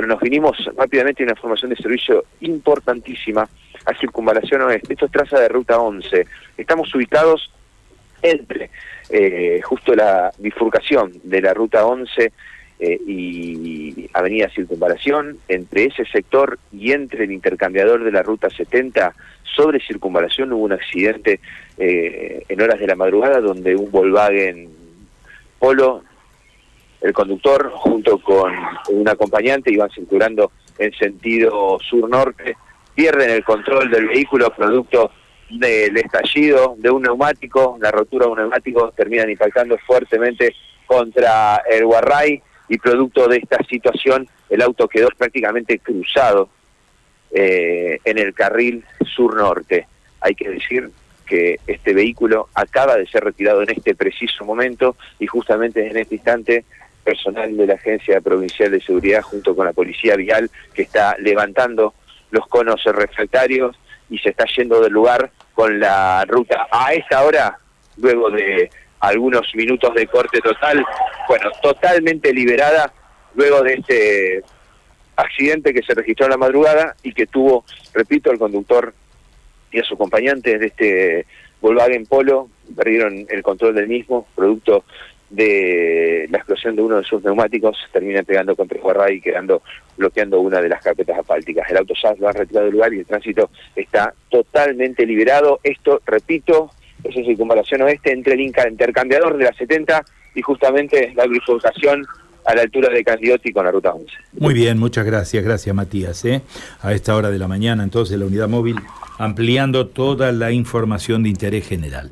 Bueno, nos vinimos rápidamente una información de servicio importantísima a Circunvalación Oeste. Esto es traza de Ruta 11. Estamos ubicados entre eh, justo la bifurcación de la Ruta 11 eh, y Avenida Circunvalación, entre ese sector y entre el intercambiador de la Ruta 70, sobre Circunvalación hubo un accidente eh, en horas de la madrugada donde un Volkswagen Polo el conductor junto con un acompañante iban circulando en sentido sur-norte, pierden el control del vehículo producto del estallido de un neumático, la rotura de un neumático, terminan impactando fuertemente contra el Guarray y producto de esta situación el auto quedó prácticamente cruzado eh, en el carril sur-norte. Hay que decir que este vehículo acaba de ser retirado en este preciso momento y justamente en este instante personal de la Agencia Provincial de Seguridad junto con la Policía Vial que está levantando los conos refractarios y se está yendo del lugar con la ruta a esta hora, luego de algunos minutos de corte total, bueno, totalmente liberada luego de este accidente que se registró en la madrugada y que tuvo, repito, el conductor y a su acompañante de este Volkswagen Polo, perdieron el control del mismo, producto de la explosión de uno de sus neumáticos termina pegando contra el Guarray y quedando bloqueando una de las carpetas asfálticas. El auto ya lo ha retirado del lugar y el tránsito está totalmente liberado. Esto, repito, es en circunvalación oeste entre el intercambiador de la 70 y justamente la bifurcación a la altura de Candioti con la ruta 11. Muy bien, muchas gracias, gracias Matías. ¿eh? A esta hora de la mañana entonces la unidad móvil ampliando toda la información de interés general.